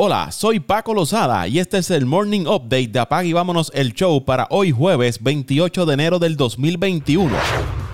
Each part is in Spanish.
Hola, soy Paco Lozada y este es el Morning Update de Apag y Vámonos el Show para hoy jueves 28 de enero del 2021.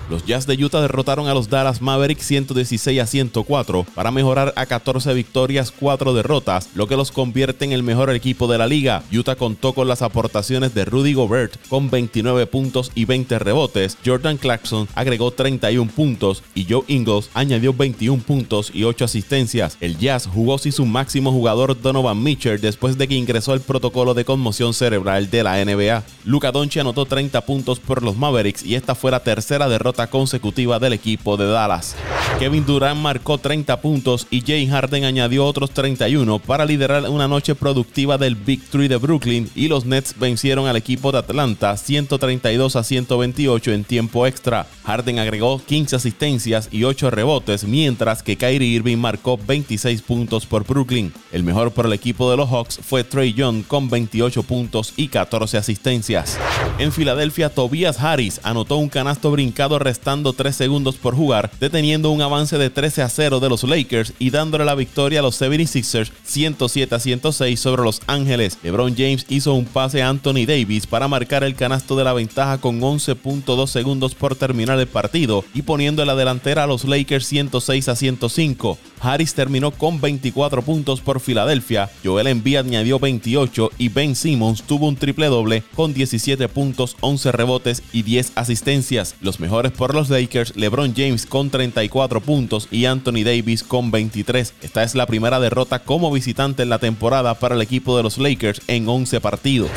Los Jazz de Utah derrotaron a los Dallas Mavericks 116 a 104 para mejorar a 14 victorias, 4 derrotas, lo que los convierte en el mejor equipo de la liga. Utah contó con las aportaciones de Rudy Gobert con 29 puntos y 20 rebotes, Jordan Clarkson agregó 31 puntos y Joe Ingles añadió 21 puntos y 8 asistencias. El Jazz jugó sin su máximo jugador Donovan Mitchell después de que ingresó al protocolo de conmoción cerebral de la NBA. Luca Doncic anotó 30 puntos por los Mavericks y esta fue la tercera derrota consecutiva del equipo de Dallas. Kevin Durant marcó 30 puntos y Jay Harden añadió otros 31 para liderar una noche productiva del Big Three de Brooklyn y los Nets vencieron al equipo de Atlanta 132 a 128 en tiempo extra. Harden agregó 15 asistencias y 8 rebotes, mientras que Kyrie Irving marcó 26 puntos por Brooklyn. El mejor por el equipo de los Hawks fue Trey Young con 28 puntos y 14 asistencias. En Filadelfia, Tobias Harris anotó un canasto brincado restando 3 segundos por jugar, deteniendo un avance de 13 a 0 de los Lakers y dándole la victoria a los 76ers 107 a 106 sobre los Ángeles. LeBron James hizo un pase a Anthony Davis para marcar el canasto de la ventaja con 11.2 segundos por terminar el partido y poniendo en la delantera a los Lakers 106 a 105. Harris terminó con 24 puntos por Filadelfia, Joel Embiid añadió 28 y Ben Simmons tuvo un triple doble con 17 puntos, 11 rebotes y 10 asistencias. Los mejores por los Lakers, LeBron James con 34 puntos y Anthony Davis con 23. Esta es la primera derrota como visitante en la temporada para el equipo de los Lakers en 11 partidos.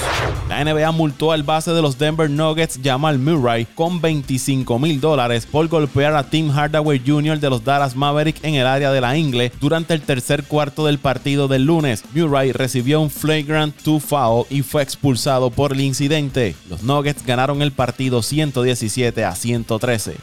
La NBA multó al base de los Denver Nuggets Jamal Murray con 25 mil dólares por golpear a Tim Hardaway Jr. de los Dallas Mavericks en el área de la Ingle durante el tercer cuarto del partido del lunes. Murray recibió un flagrant 2 foul y fue expulsado por el incidente. Los Nuggets ganaron el partido 117 a 113.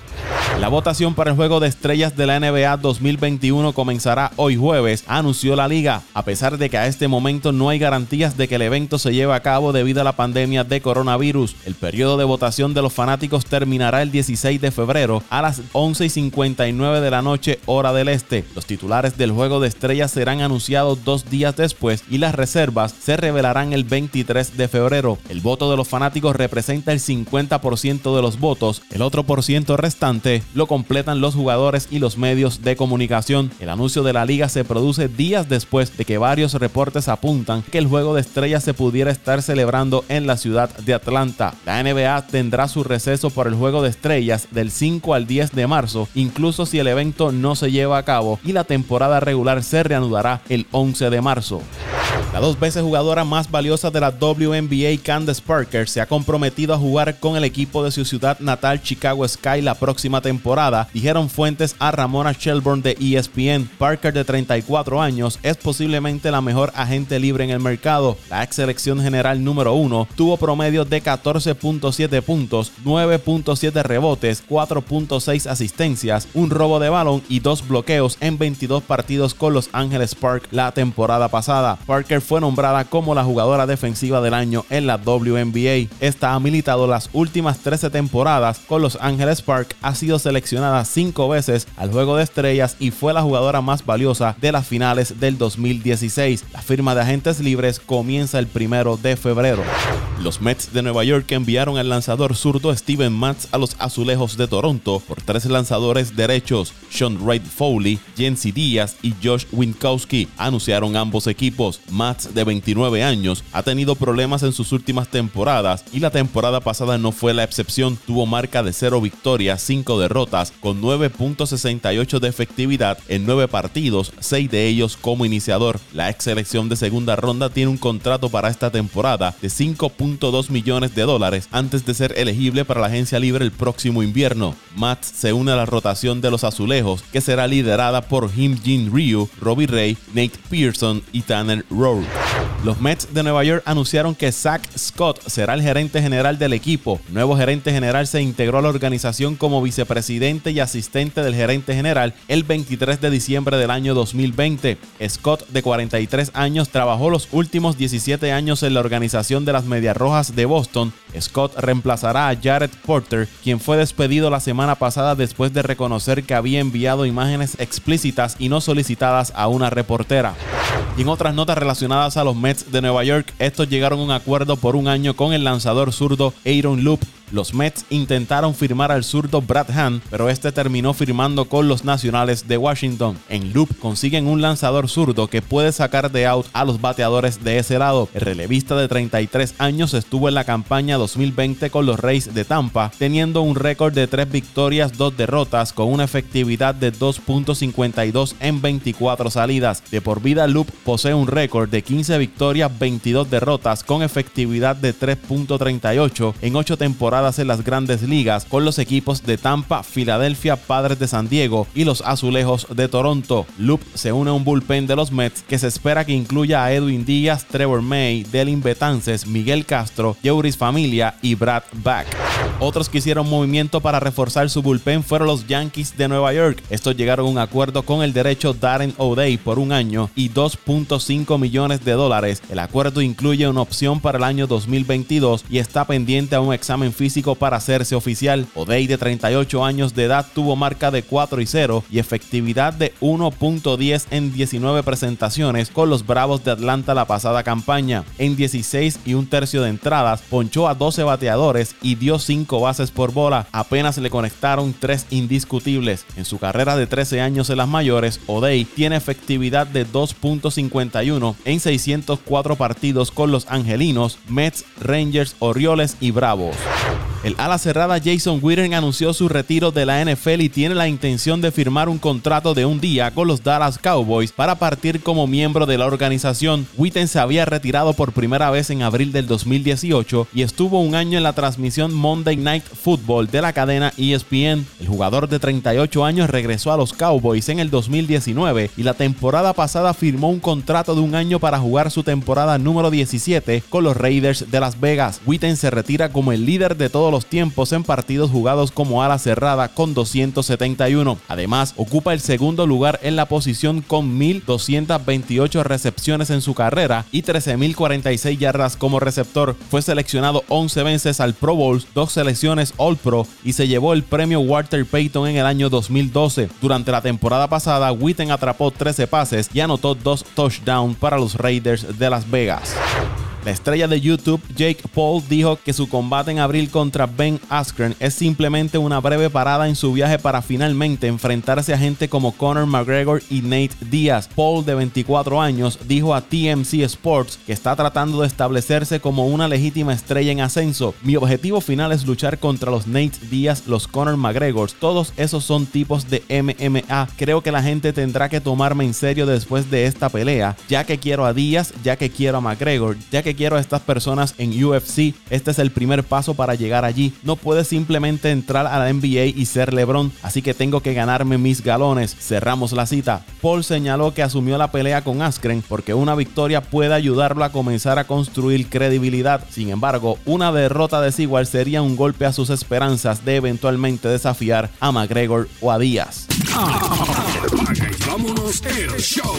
La votación para el juego de estrellas de la NBA 2021 comenzará hoy jueves, anunció la liga, a pesar de que a este momento no hay garantías de que el evento se lleve a cabo debido a la pandemia de coronavirus. El periodo de votación de los fanáticos terminará el 16 de febrero a las 11 y 59 de la noche hora del este. Los titulares del juego de estrellas serán anunciados dos días después y las reservas se revelarán el 23 de febrero. El voto de los fanáticos representa el 50% de los votos, el otro por ciento restante lo completan los jugadores y los medios de comunicación. El anuncio de la liga se produce días después de que varios reportes apuntan que el juego de estrellas se pudiera estar celebrando en la ciudad de Atlanta. La NBA tendrá su receso por el juego de estrellas del 5 al 10 de marzo, incluso si el evento no se lleva a cabo y la temporada regular se reanudará el 11 de marzo. La dos veces jugadora más valiosa de la WNBA, Candace Parker, se ha comprometido a jugar con el equipo de su ciudad natal Chicago Sky la próxima temporada, dijeron fuentes a Ramona Shelburne de ESPN. Parker, de 34 años, es posiblemente la mejor agente libre en el mercado. La ex selección general número 1 tuvo promedio de 14.7 puntos, 9.7 rebotes, 4.6 asistencias, un robo de balón y dos bloqueos en 22 partidos con los Angeles Park la temporada pasada. Parker fue nombrada como la jugadora defensiva del año en la WNBA. Esta ha militado las últimas 13 temporadas con los Angeles Park, ha sido seleccionada 5 veces al Juego de Estrellas y fue la jugadora más valiosa de las finales del 2016. La firma de agentes libres comienza el primero de febrero. Los Mets de Nueva York enviaron al lanzador zurdo Steven Matz a los Azulejos de Toronto por tres lanzadores derechos, Sean Wright Foley, Jency Díaz y Josh Winkowski, anunciaron ambos equipos. Matz, de 29 años, ha tenido problemas en sus últimas temporadas y la temporada pasada no fue la excepción. Tuvo marca de 0 victorias, 5 derrotas, con 9.68 de efectividad en 9 partidos, 6 de ellos como iniciador. La ex selección de segunda ronda tiene un contrato para esta temporada de 5.2 millones de dólares antes de ser elegible para la agencia libre el próximo invierno. Matz se une a la rotación de los azulejos, que será liderada por Him Jin Ryu, Robbie Ray, Nate Pearson y Tanner Rowe. Los Mets de Nueva York anunciaron que Zach Scott será el gerente general del equipo. nuevo gerente general se integró a la organización como vicepresidente y asistente del gerente general el 23 de diciembre del año 2020. Scott, de 43 años, trabajó los últimos 17 años en la organización de las Medias Rojas de Boston. Scott reemplazará a Jared Porter, quien fue despedido la semana pasada después de reconocer que había enviado imágenes explícitas y no solicitadas a una reportera. Y en otras notas relacionadas a los Mets de Nueva York, estos llegaron a un acuerdo por un año con el lanzador zurdo Aaron Loop los Mets intentaron firmar al zurdo Brad Hand, pero este terminó firmando con los Nacionales de Washington. En Loop consiguen un lanzador zurdo que puede sacar de out a los bateadores de ese lado. El relevista de 33 años estuvo en la campaña 2020 con los Rays de Tampa, teniendo un récord de 3 victorias, 2 derrotas, con una efectividad de 2.52 en 24 salidas. De por vida, Loop posee un récord de 15 victorias, 22 derrotas, con efectividad de 3.38 en 8 temporadas en las grandes ligas con los equipos de Tampa, Filadelfia, Padres de San Diego y los Azulejos de Toronto. Loop se une a un bullpen de los Mets que se espera que incluya a Edwin Díaz, Trevor May, Delin Betances, Miguel Castro, Yeuris Familia y Brad Back. Otros que hicieron movimiento para reforzar su bullpen fueron los Yankees de Nueva York. Estos llegaron a un acuerdo con el derecho Darren O'Day por un año y 2.5 millones de dólares. El acuerdo incluye una opción para el año 2022 y está pendiente a un examen físico para hacerse oficial. O'Day de 38 años de edad tuvo marca de 4 y 0 y efectividad de 1.10 en 19 presentaciones con los Bravos de Atlanta la pasada campaña. En 16 y un tercio de entradas ponchó a 12 bateadores y dio 5 bases por bola, apenas le conectaron 3 indiscutibles. En su carrera de 13 años en las mayores, O'Day tiene efectividad de 2.51 en 604 partidos con los Angelinos, Mets, Rangers, Orioles y Bravos. El ala cerrada Jason Witten anunció su retiro de la NFL y tiene la intención de firmar un contrato de un día con los Dallas Cowboys para partir como miembro de la organización. Witten se había retirado por primera vez en abril del 2018 y estuvo un año en la transmisión Monday Night Football de la cadena ESPN. El jugador de 38 años regresó a los Cowboys en el 2019 y la temporada pasada firmó un contrato de un año para jugar su temporada número 17 con los Raiders de Las Vegas. Witten se retira como el líder de todos los tiempos en partidos jugados como ala cerrada con 271. Además, ocupa el segundo lugar en la posición con 1.228 recepciones en su carrera y 13.046 yardas como receptor. Fue seleccionado 11 veces al Pro Bowl, dos selecciones All Pro y se llevó el premio Walter Payton en el año 2012. Durante la temporada pasada, Witten atrapó 13 pases y anotó dos touchdowns para los Raiders de Las Vegas. La estrella de YouTube, Jake Paul, dijo que su combate en abril contra Ben Askren es simplemente una breve parada en su viaje para finalmente enfrentarse a gente como Conor McGregor y Nate Diaz. Paul, de 24 años, dijo a TMC Sports que está tratando de establecerse como una legítima estrella en ascenso. Mi objetivo final es luchar contra los Nate Diaz, los Conor McGregor. Todos esos son tipos de MMA. Creo que la gente tendrá que tomarme en serio después de esta pelea, ya que quiero a Diaz, ya que quiero a McGregor, ya que quiero a estas personas en UFC. Este es el primer paso para llegar allí. No puedes simplemente entrar a la NBA y ser LeBron, así que tengo que ganarme mis galones. Cerramos la cita. Paul señaló que asumió la pelea con Askren porque una victoria puede ayudarlo a comenzar a construir credibilidad. Sin embargo, una derrota desigual sería un golpe a sus esperanzas de eventualmente desafiar a McGregor o a Díaz. vámonos el show.